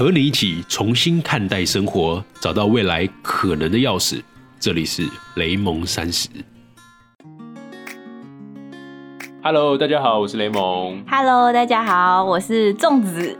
和你一起重新看待生活，找到未来可能的钥匙。这里是雷蒙三十。Hello，大家好，我是雷蒙。Hello，大家好，我是粽子。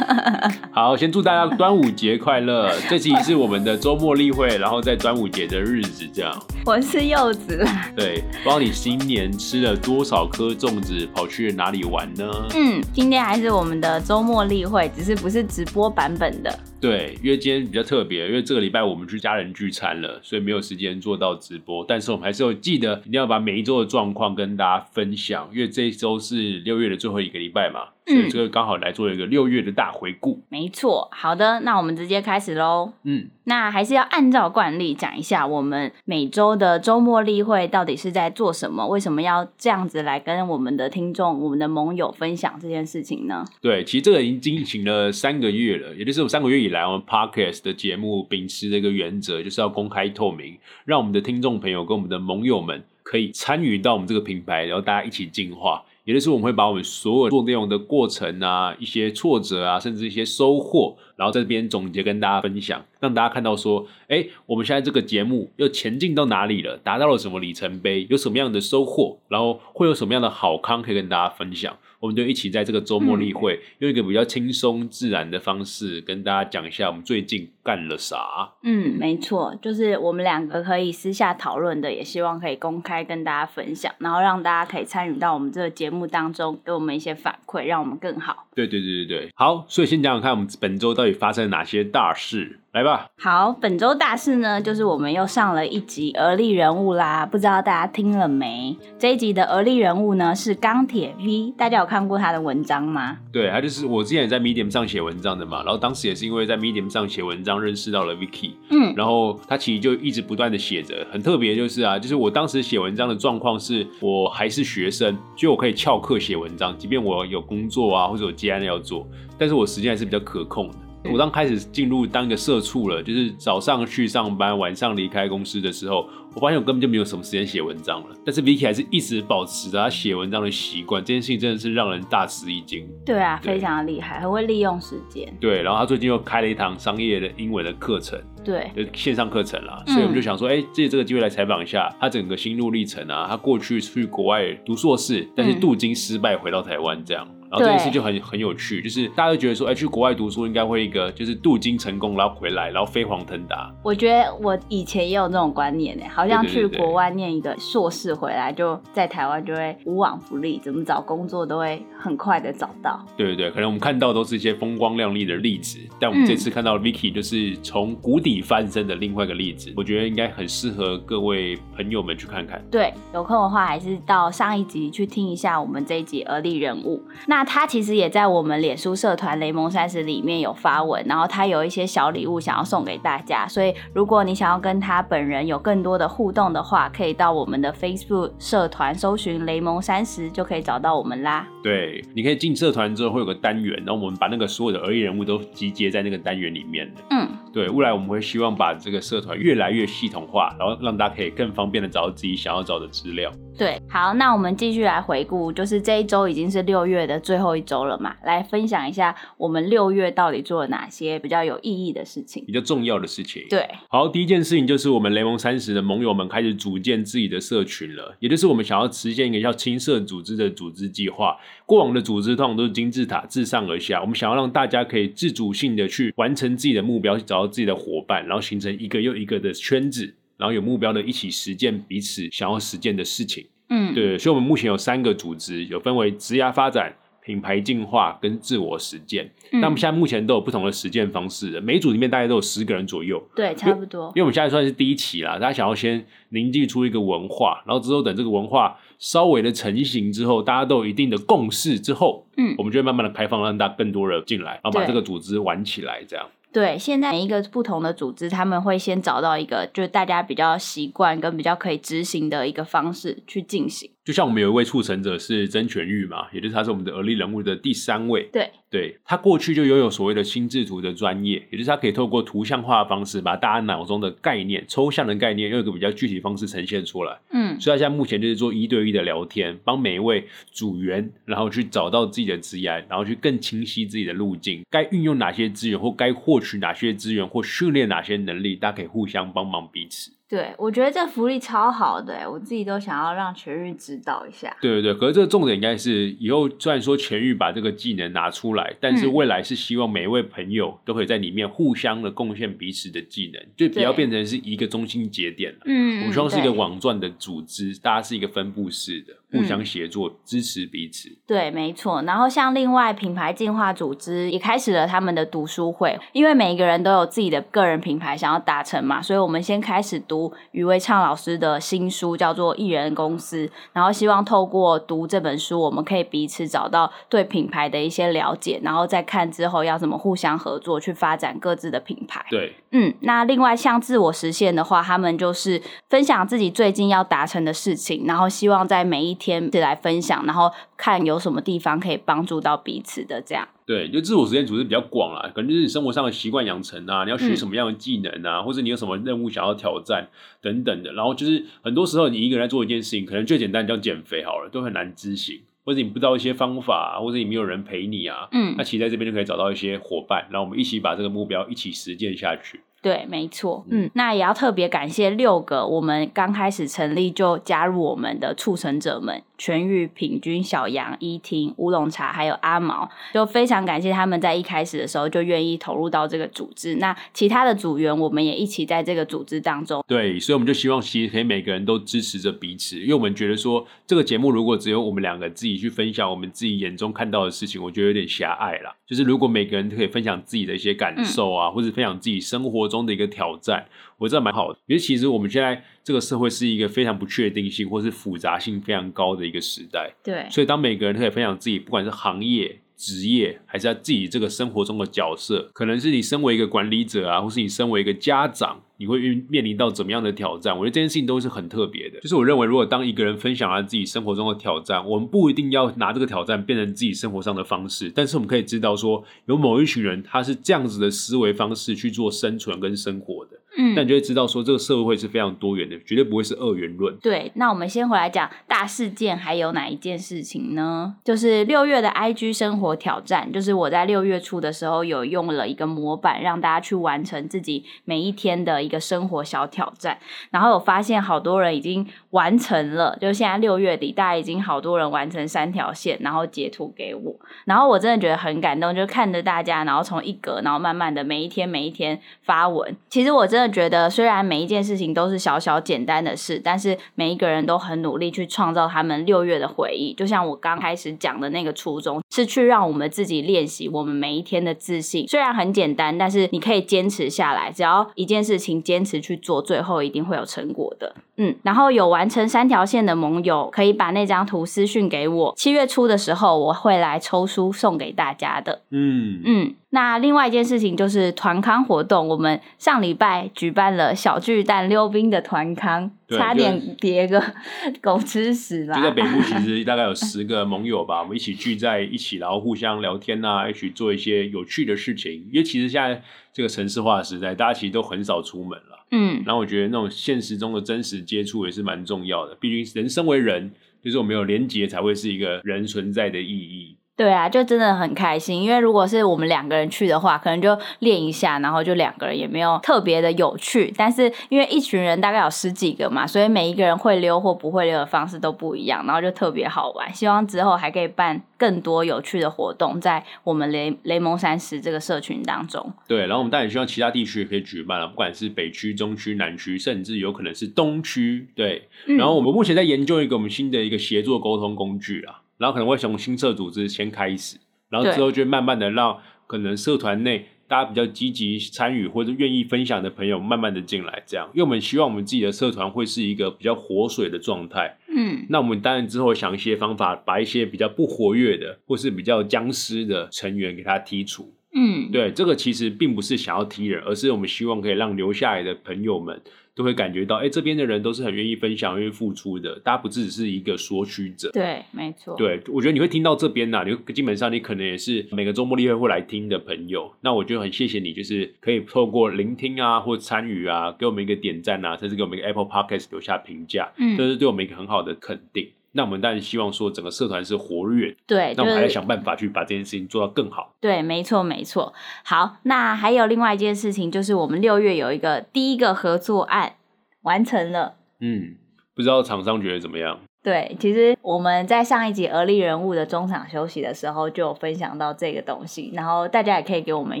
好，先祝大家端午节快乐！这期是我们的周末例会，然后在端午节的日子，这样我是柚子。对。不知道你新年吃了多少颗粽子，跑去哪里玩呢？嗯，今天还是我们的周末例会，只是不是直播版本的。对，因为今天比较特别，因为这个礼拜我们去家人聚餐了，所以没有时间做到直播。但是我们还是有记得一定要把每一周的状况跟大家分享，因为这一周是六月的最后一个礼拜嘛，所以这个刚好来做一个六月的大回顾。没错，好的，那我们直接开始喽。嗯，那还是要按照惯例讲一下，我们每周的周末例会到底是在做什么？为什么要这样子来跟我们的听众、我们的盟友分享这件事情呢？对，其实这个已经进行了三个月了，也就是我三个月以来，我们 podcast 的节目秉持的一个原则，就是要公开透明，让我们的听众朋友跟我们的盟友们可以参与到我们这个品牌，然后大家一起进化。也就是我们会把我们所有做内容的过程啊，一些挫折啊，甚至一些收获，然后在这边总结跟大家分享，让大家看到说，哎，我们现在这个节目又前进到哪里了，达到了什么里程碑，有什么样的收获，然后会有什么样的好康可以跟大家分享。我们就一起在这个周末例会，用一个比较轻松自然的方式跟大家讲一下我们最近干了啥。嗯，没错，就是我们两个可以私下讨论的，也希望可以公开跟大家分享，然后让大家可以参与到我们这个节目当中，给我们一些反馈，让我们更好。对对对对对，好，所以先讲讲看我们本周到会发生哪些大事，来吧。好，本周大事呢，就是我们又上了一集而立人物啦，不知道大家听了没？这一集的而立人物呢是钢铁 V，大家有看过他的文章吗？对，他就是我之前也在 Medium 上写文章的嘛，然后当时也是因为在 Medium 上写文章认识到了 Vicky，嗯，然后他其实就一直不断的写着，很特别就是啊，就是我当时写文章的状况是我还是学生，就我可以翘课写文章，即便我有工作啊或者有接案要做，但是我时间还是比较可控的。我刚开始进入当一个社畜了，就是早上去上班，晚上离开公司的时候，我发现我根本就没有什么时间写文章了。但是 Vicky 还是一直保持着他写文章的习惯，这件事情真的是让人大吃一惊。对啊，对非常的厉害，很会利用时间。对，然后他最近又开了一堂商业的英文的课程，对，就线上课程啦，嗯所以我们就想说，哎、借这个机会来采访一下他整个心路历程啊。他过去去国外读硕士，但是嗯镀金失败，回到台湾这样。然后这件事就很很有趣，就是大家都觉得说，哎、去国外读书应该会一个就是镀金成功，然后回来，然后飞黄腾达。我觉得我以前也有那种观念呢，好像去国外念一个硕士回来，就在台湾就会无往不利，怎么找工作都会很快的找到。对对对，可能我们看到都是一些风光亮丽的例子，但我们嗯这次看到 Vicky 就是从谷底翻身的另外一个例子，我觉得应该很适合各位朋友们去看看。对，有空的话还是到上一集去听一下我们这一集而立人物。那他其实也在我们脸书社团雷蒙三十里面有发文，然后他有一些小礼物想要送给大家，所以如果你想要跟他本人有更多的互动的话，可以到我们的 Facebook 社团搜寻雷蒙三十就可以找到我们啦。对，你可以进社团之后会有个单元，然后我们把那个所有的而已人物都集结在那个单元里面的。嗯，对，未来我们会希望把这个社团越来越系统化，然后让大家可以更方便的找到自己想要找的资料。对，好，那我们继续来回顾，就是这一周已经是六月的最后一周了嘛，来分享一下我们六月到底做了哪些比较有意义的事情。比较重要的事情。对，好，第一件事情就是我们雷蒙三十的盟友们开始组建自己的社群了，也就是我们想要实现一个叫青社组织的组织计划。过往的组织通常都是金字塔自上而下，我们想要让大家可以自主性的去完成自己的目标，去找到自己的伙伴，然后形成一个又一个的圈子，然后有目标的一起实践彼此想要实践的事情。嗯，对，所以我们目前有三个组织，有分为职涯发展、品牌进化跟自我实践。嗯那我们现在目前都有不同的实践方式，每一组里面大概都有十个人左右。对，差不多因。为我们现在算是第一期啦，大家想要先凝聚出一个文化，然后之后等这个文化稍微的成型之后，大家都有一定的共识之后，嗯我们就会慢慢的开放，让大家更多人进来，然后把对这个组织玩起来，这样。对，现在每一个不同的组织，他们会先找到一个就是大家比较习惯跟比较可以执行的一个方式去进行。就像我们有一位促成者是曾全玉嘛，也就是他是我们的而立人物的第三位。对，对他过去就拥有所谓的心智图的专业，也就是他可以透过图像化的方式，把大家脑中的概念、抽象的概念，用一个比较具体方式呈现出来。嗯，所以他现在目前就是做一对一的聊天，帮每一位组员，然后去找到自己的资源，然后去更清晰自己的路径，该运用哪些资源，或该获取哪些资源，或训练哪些能力，大家可以互相帮忙彼此。对，我觉得这福利超好的，我自己都想要让全玉指导一下。对对对，可是这个重点应该是以后虽然说全玉把这个技能拿出来，但是嗯未来是希望每一位朋友都可以在里面互相的贡献彼此的技能，就不要变成是一个中心节点了。嗯，我们希望是一个网状的组织，大家是一个分布式的，互相协作、支持彼此。对，没错。然后像另外品牌进化组织也开始了他们的读书会，因为每一个人都有自己的个人品牌想要达成嘛，所以我们先开始读余威畅老师的新书，叫做《艺人公司》，然后希望透过读这本书，我们可以彼此找到对品牌的一些了解，然后再看之后要怎么互相合作去发展各自的品牌。对，嗯，那另外像自我实现的话，他们就是分享自己最近要达成的事情，然后希望在每一天来分享，然后看有什么地方可以帮助到彼此的这样。对，就自我实现组织比较广啦，可能就是你生活上的习惯养成啊，你要学嗯什么样的技能啊，或者你有什么任务想要挑战等等的。然后就是很多时候你一个人在做一件事情，可能最简单叫减肥好了，都很难执行，或者你不知道一些方法、啊，或者你没有人陪你啊。嗯那，其实在这边就可以找到一些伙伴，然后我们一起把这个目标一起实践下去。对，没错。嗯，那也要特别感谢六个我们刚开始成立就加入我们的促成者们：全域、平均、小杨、依婷、乌龙茶，还有阿毛。就非常感谢他们在一开始的时候就愿意投入到这个组织。那其他的组员，我们也一起在这个组织当中。对，所以我们就希望其实可以每个人都支持着彼此，因为我们觉得说这个节目如果只有我们两个自己去分享我们自己眼中看到的事情，我觉得有点狭隘了。就是如果每个人都可以分享自己的一些感受啊，或者分享自己生活中的一个挑战，我觉得蛮好的。因为其实我们现在这个社会是一个非常不确定性或是复杂性非常高的一个时代，对，所以当每个人都可以分享自己，不管是行业、职业，还是他自己这个生活中的角色，可能是你身为一个管理者啊，或是你身为一个家长，你会遇面临到怎么样的挑战？我觉得这件事情都是很特别的。就是我认为，如果当一个人分享了自己生活中的挑战，我们不一定要拿这个挑战变成自己生活上的方式，但是我们可以知道说，有某一群人他是这样子的思维方式去做生存跟生活的，嗯那你就会知道说，这个社会是非常多元的，绝对不会是二元论。对，那我们先回来讲大事件，还有哪一件事情呢？就是六月的 IG 生活挑战，就是我在六月初的时候有用了一个模板，让大家去完成自己每一天的一个生活小挑战。然后我发现好多人已经完成了，就现在六月底，大家已经好多人完成三条线，然后截图给我，然后我真的觉得很感动，就看着大家，然后从一格，然后慢慢的每一天每一天发文。其实我真的觉得，虽然每一件事情都是小小简单的事，但是每一个人都很努力去创造他们六月的回忆。就像我刚开始讲的那个初衷，是去让我们自己练习我们每一天的自信。虽然很简单，但是你可以坚持下来，只要一件事情坚持去做，最后一定会有成果的。嗯，然后有完成三条线的盟友，可以把那张图私讯给我。七月初的时候，我会来抽书送给大家的。嗯嗯，那另外一件事情就是团康活动，我们上礼拜举办了小巨蛋溜冰的团康，差点叠个 狗吃屎啦就。在北部，其实大概有十个盟友吧，我们一起聚在一起，然后互相聊天啊，一起做一些有趣的事情。因为其实现在这个城市化的时代，大家其实都很少出门了。嗯，然后我觉得那种现实中的真实接触也是蛮重要的，毕竟人身为人，就是我们有连结才会是一个人存在的意义。对啊，就真的很开心。因为如果是我们两个人去的话，可能就练一下，然后就两个人也没有特别的有趣。但是因为一群人大概有十几个嘛，所以每一个人会溜或不会溜的方式都不一样，然后就特别好玩。希望之后还可以办更多有趣的活动，在我们雷雷蒙山石这个社群当中。对，然后我们当然也希望其他地区也可以举办了，不管是北区、中区、南区，甚至有可能是东区。对，嗯然后我们目前在研究一个我们新的一个协作沟通工具啦，然后可能会从新社组织先开始，然后之后就慢慢的让可能社团内大家比较积极参与或者愿意分享的朋友慢慢的进来，这样，因为我们希望我们自己的社团会是一个比较活水的状态。嗯，那我们当然之后想一些方法，把一些比较不活跃的或是比较僵尸的成员给他剔除。嗯，对，这个其实并不是想要踢人，而是我们希望可以让留下来的朋友们都会感觉到，哎，这边的人都是很愿意分享、愿意付出的，大家不只是一个索取者。对，没错。对，我觉得你会听到这边呐，你基本上你可能也是每个周末例会会来听的朋友，那我就很谢谢你，就是可以透过聆听啊，或参与啊，给我们一个点赞啊，甚至给我们一个 Apple Podcast 留下评价，嗯，这是对我们一个很好的肯定。那我们当然希望说整个社团是活跃，对，那我们还要想办法去把这件事情做到更好。对，没错，没错。好，那还有另外一件事情，就是我们六月有一个第一个合作案完成了。嗯，不知道厂商觉得怎么样？对，其实我们在上一集而立人物的中场休息的时候，就有分享到这个东西，然后大家也可以给我们一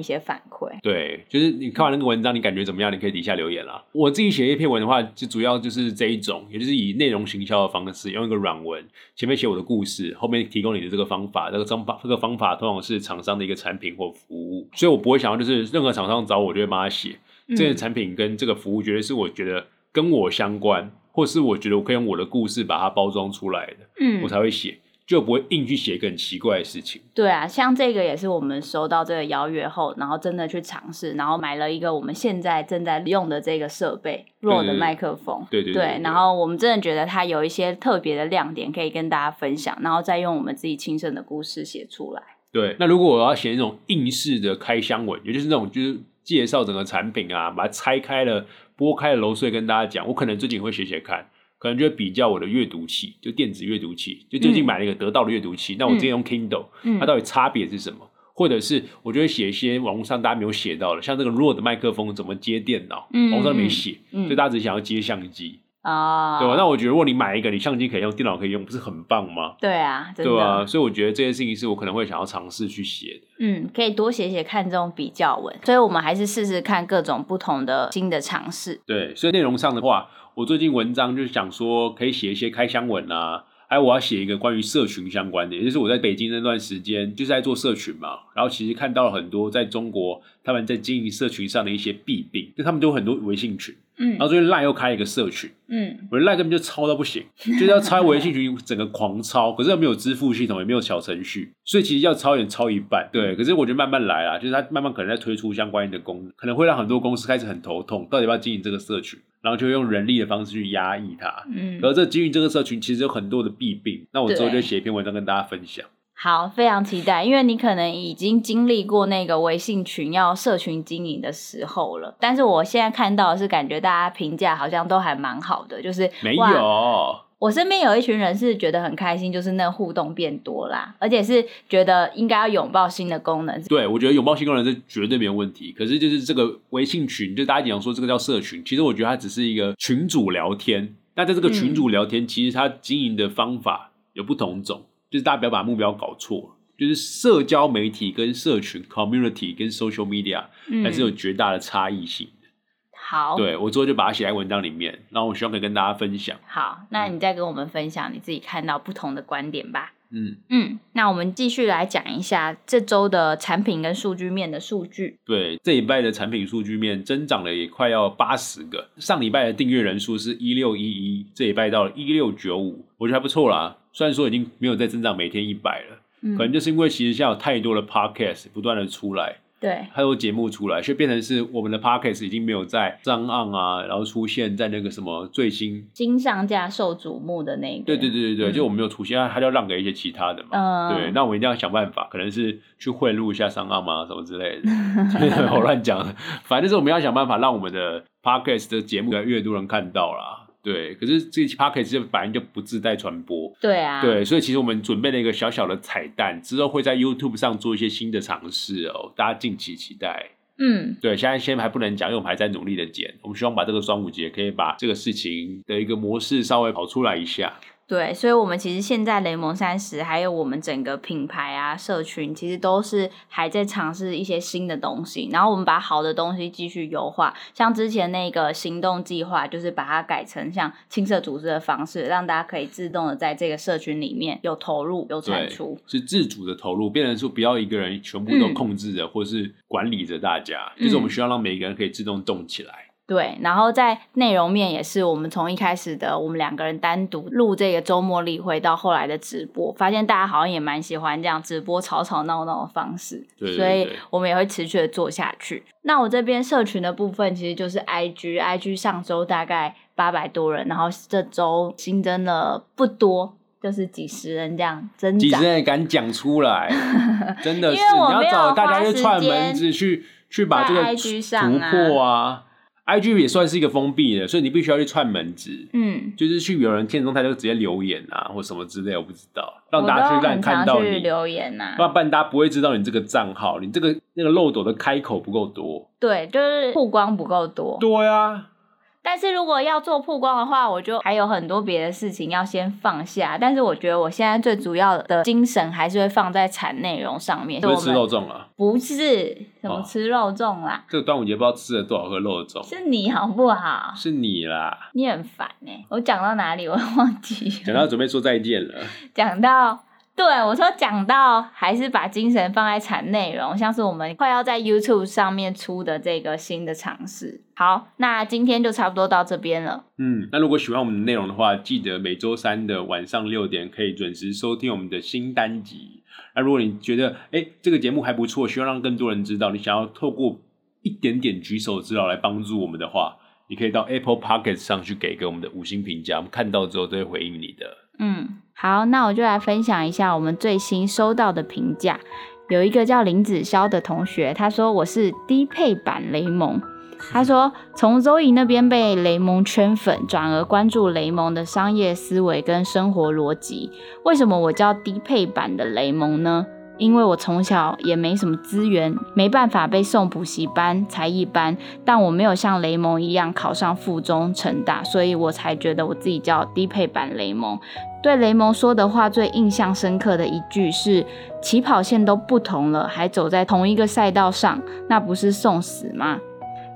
些反馈。对，就是你看完那个文章，你感觉怎么样？你可以底下留言啦。我自己写一篇文的话，就主要就是这一种，也就是以内容行销的方式，用一个软文，前面写我的故事，后面提供你的这个方法。这个方法，这个方法通常是厂商的一个产品或服务，所以我不会想要就是任何厂商找我，就会帮他写这个产品跟这个服务，绝对是我觉得跟我相关。或是我觉得我可以用我的故事把它包装出来的，嗯，我才会写，就不会硬去写一个很奇怪的事情。对啊，像这个也是我们收到这个邀约后，然后真的去尝试，然后买了一个我们现在正在用的这个设备弱的麦克风。对对对。然后我们真的觉得它有一些特别的亮点可以跟大家分享，然后再用我们自己亲身的故事写出来。对，那如果我要写那种硬式的开箱文，也就是那种就是介绍整个产品啊，把它拆开了。拨开了揉碎跟大家讲，我可能最近会写写看，可能就会比较我的阅读器，就电子阅读器，就最近买了一个得到的阅读器，那我之前用 Kindle，它到底差别是什么？或者是我就会写一些网络上大家没有写到的，像这个 Rode 麦克风怎么接电脑，网上没写，所以大家只想要接相机。啊，对吧？那我觉得，如果你买一个，你相机可以用，电脑可以用，不是很棒吗？对啊，对啊，所以我觉得这件事情是我可能会想要尝试去写的。嗯，可以多写写看这种比较文，所以我们还是试试看各种不同的新的尝试。对，所以内容上的话，我最近文章就是想说，可以写一些开箱文啊，还有我要写一个关于社群相关的，也就是我在北京那段时间就是在做社群嘛，然后其实看到了很多在中国他们在经营社群上的一些弊病，就他们都有很多微信群。嗯，然后最近赖又开一个社群，嗯，我的赖根本就抄到不行，就是要抄微信群整个狂抄，可是又没有支付系统，也没有小程序，所以其实要抄也抄一半，对。可是我觉得慢慢来啦，就是他慢慢可能在推出相关的功能，可能会让很多公司开始很头痛，到底要不要经营这个社群，然后就用人力的方式去压抑它。嗯，而这经营这个社群其实有很多的弊病，那我之后就写一篇文章跟大家分享。好，非常期待，因为你可能已经经历过那个微信群要社群经营的时候了。但是我现在看到的是，感觉大家评价好像都还蛮好的，就是没有。我身边有一群人是觉得很开心，就是那互动变多啦，而且是觉得应该要拥抱新的功能。对，我觉得拥抱新功能是绝对没有问题。可是就是这个微信群，就大家讲说这个叫社群，其实我觉得它只是一个群主聊天。那在这个群主聊天，其实它经营的方法有不同种。就是大家不要把目标搞错，就是社交媒体跟社群 （community） 跟 social media 还是有绝大的差异性的。好，对我之后就把它写在文章里面，然后我希望可以跟大家分享。好，那你再跟我们分享你自己看到不同的观点吧。嗯嗯，那我们继续来讲一下这周的产品跟数据面的数据。对，这一拜的产品数据面增长了也快要八十个，上礼拜的订阅人数是一六一一，这一拜到了一六九五，我觉得还不错啦。虽然说已经没有再增长每天一百了，可能就是因为其实现在有太多的 podcast 不断的出来。对，太多节目出来，所以变成是我们的 podcast 已经没有在张岸啊，然后出现在那个什么最新新上架受瞩目的那个。对对对对对，就我们没有出现，他就让给一些其他的嘛。嗯。对，那我们一定要想办法，可能是去贿赂一下上岸嘛，什么之类的。我乱讲，反正就是我们要想办法让我们的 podcast 的节目越来越多人看到啦。对，可是这期 p o c a s t 就本来就不自带传播，对啊，对，所以其实我们准备了一个小小的彩蛋，之后会在 YouTube 上做一些新的尝试哦，大家敬请期待。嗯，对，现在先还不能讲，因为我们还在努力的剪，我们希望把这个双五节可以把这个事情的一个模式稍微跑出来一下。对，所以，我们其实现在雷蒙三十，还有我们整个品牌啊、社群，其实都是还在尝试一些新的东西。然后，我们把好的东西继续优化，像之前那个行动计划，就是把它改成像青色组织的方式，让大家可以自动的在这个社群里面有投入、有产出，是自主的投入，变成说不要一个人全部都控制着，或是管理着大家，就是我们需要让每一个人可以自动动起来。对，然后在内容面也是，我们从一开始的我们两个人单独录这个周末例会，到后来的直播，发现大家好像也蛮喜欢这样直播吵吵闹闹的方式，对对所以我们也会持续的做下去。那我这边社群的部分其实就是 IG，IG 上周大概八百多人，然后这周新增了不多，就是几十人这样增长几十。人也敢讲出来，真的是你要找大家去串门子去去把这个在 IG 上突啊破啊。IG 也算是一个封闭的，所以你必须要去串门子，嗯，就是去有人现实动态就直接留言啊，或什么之类，我不知道，让大家去看都很常去看到你，留言呐、要不然大家不会知道你这个账号，你这个那个漏斗的开口不够多。对，就是曝光不够多。对啊，但是如果要做曝光的话，我就还有很多别的事情要先放下。但是我觉得我现在最主要的精神还是会放在产内容上面。不是吃肉粽啊，不是什么哦吃肉粽啦，这个端午节不知道吃了多少颗肉粽，是你好不好？是你啦。你很烦哎、我讲到哪里我 忘记了。讲到准备说再见了，讲到，对我说讲到，还是把精神放在产内容，像是我们快要在 YouTube 上面出的这个新的尝试。好，那今天就差不多到这边了。嗯，那如果喜欢我们的内容的话，记得每周三的晚上六点可以准时收听我们的新单集。那如果你觉得哎这个节目还不错，需要让更多人知道，你想要透过一点点举手之劳来帮助我们的话，你可以到 Apple p o c k e t 上去给个我们的五星评价，我们看到之后都会回应你的。嗯，好，那我就来分享一下我们最新收到的评价。有一个叫林子潇的同学，他说我是低配版雷蒙。他说从周怡那边被雷蒙圈粉，转而关注雷蒙的商业思维跟生活逻辑。为什么我叫低配版的雷蒙呢？因为我从小也没什么资源，没办法被送补习班、才艺班，但我没有像雷蒙一样考上附中、成大，所以我才觉得我自己叫低配版雷蒙。对雷蒙说的话最印象深刻的一句是：“起跑线都不同了，还走在同一个赛道上，那不是送死吗？”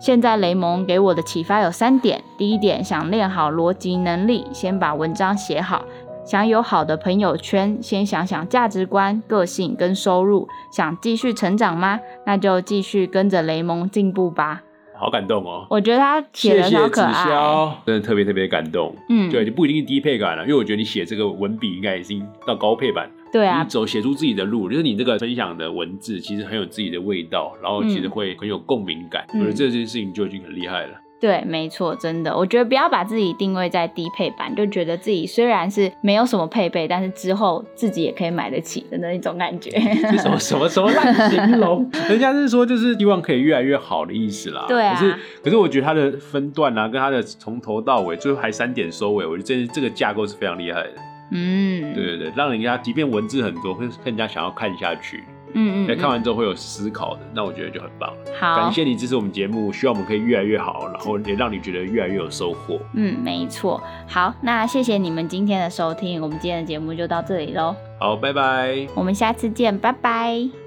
现在雷蒙给我的启发有三点：第一点，想练好逻辑能力，先把文章写好；想有好的朋友圈，先想想价值观、个性跟收入。想继续成长吗？那就继续跟着雷蒙进步吧。好感动哦！我觉得他写的谢谢子超可爱，潇，真的特别特别感动。嗯，对，就不一定是低配感了，因为我觉得你写这个文笔应该已经到高配版。对啊你，走写出自己的路，就是你这个分享的文字其实很有自己的味道，然后其实会很有共鸣感。嗯我觉得这件事情就已经很厉害了。对，没错，真的，我觉得不要把自己定位在低配版，就觉得自己虽然是没有什么配备，但是之后自己也可以买得起的那一种感觉。这什么什么什么烂形容？人家是说就是希望可以越来越好的意思啦。对啊可是可是我觉得它的分段啊，跟它的从头到尾最后还三点收尾，我觉得这这个架构是非常厉害的。嗯，对对对，让人家即便文字很多，会更加想要看下去。嗯嗯在看嗯，完之后会有思考的，那我觉得就很棒。好感，谢你支持我们节目，希望我们可以越来越好，然后也让你觉得越来越有收获。嗯，没错。好，那谢谢你们今天的收听，我们今天的节目就到这里喽，好，拜拜。我们下次见，拜拜。